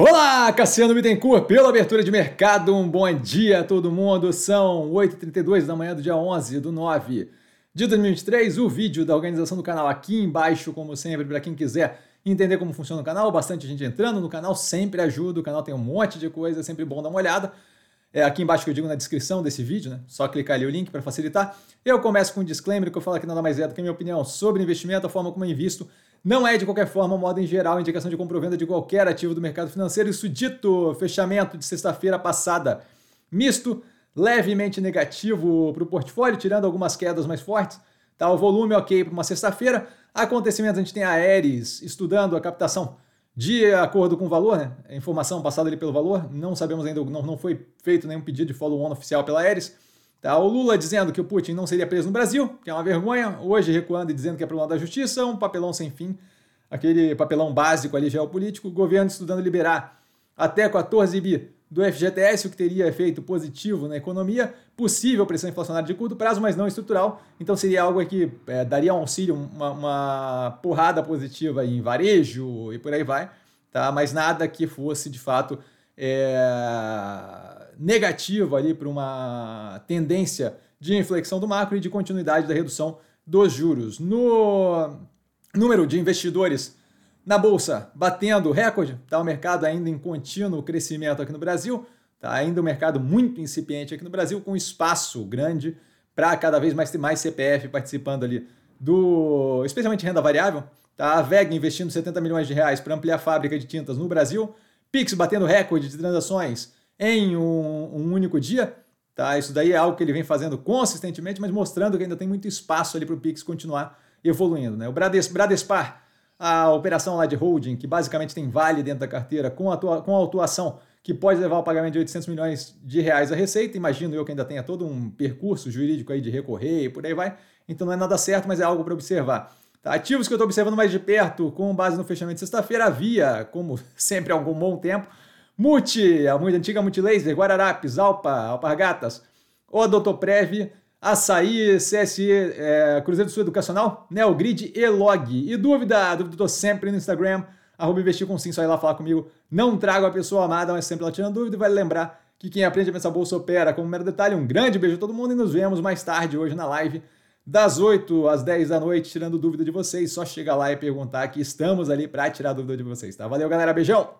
Olá, Cassiano Bittencourt, pela abertura de mercado. Um bom dia a todo mundo. São 8h32 da manhã do dia 11 do 9 de 2023. O vídeo da organização do canal aqui embaixo, como sempre, para quem quiser entender como funciona o canal. Bastante gente entrando no canal, sempre ajuda. O canal tem um monte de coisa, é sempre bom dar uma olhada. É aqui embaixo que eu digo na descrição desse vídeo, né? Só clicar ali o link para facilitar. Eu começo com um disclaimer que eu falo aqui nada mais é do que a minha opinião sobre investimento, a forma como eu invisto não é, de qualquer forma, modo em geral, indicação de compra ou venda de qualquer ativo do mercado financeiro. Isso dito, fechamento de sexta-feira passada, misto, levemente negativo para o portfólio, tirando algumas quedas mais fortes. Tá, o volume ok para uma sexta-feira. Acontecimentos, a gente tem a Ares estudando a captação de acordo com o valor, né? A informação passada ali pelo valor. Não sabemos ainda, não, não foi feito nenhum pedido de follow-on oficial pela Ares. Tá, o Lula dizendo que o Putin não seria preso no Brasil, que é uma vergonha, hoje recuando e dizendo que é problema da justiça, um papelão sem fim, aquele papelão básico ali geopolítico, o governo estudando liberar até 14 bi do FGTS, o que teria efeito positivo na economia, possível pressão inflacionária de curto prazo, mas não estrutural, então seria algo que é, daria um auxílio, uma, uma porrada positiva em varejo e por aí vai, tá? mas nada que fosse de fato é negativo ali para uma tendência de inflexão do macro e de continuidade da redução dos juros. No número de investidores na bolsa batendo recorde, tá o mercado ainda em contínuo crescimento aqui no Brasil, tá ainda um mercado muito incipiente aqui no Brasil com espaço grande para cada vez mais ter mais CPF participando ali do, especialmente renda variável, tá? A VEG investindo 70 milhões de reais para ampliar a fábrica de tintas no Brasil, Pix batendo recorde de transações em um, um, único dia. Tá? Isso daí é algo que ele vem fazendo consistentemente, mas mostrando que ainda tem muito espaço ali para o Pix continuar evoluindo. Né? O Brades, Bradespar, a operação lá de holding, que basicamente tem vale dentro da carteira, com, atua, com autuação que pode levar ao pagamento de 800 milhões de reais a receita. Imagino eu que ainda tenha todo um percurso jurídico aí de recorrer e por aí vai. Então não é nada certo, mas é algo para observar. Tá? Ativos que eu estou observando mais de perto, com base no fechamento de sexta-feira, havia, como sempre há algum bom tempo, Multi, a muito antiga Multilaser, Guararapes, Alpa, Alpargatas, Odontoprev, Açaí, CSE, é, Cruzeiro do Sul Educacional, Neogrid e Log. E dúvida, dúvida tô sempre no Instagram, arroba investir com sim, só ir lá falar comigo. Não trago a pessoa amada, mas sempre ela tirando dúvida e vai lembrar que quem aprende a pensar bolsa opera. Como mero detalhe, um grande beijo a todo mundo e nos vemos mais tarde hoje na live das 8 às 10 da noite, tirando dúvida de vocês. Só chega lá e perguntar que estamos ali para tirar dúvida de vocês, tá? Valeu, galera. Beijão!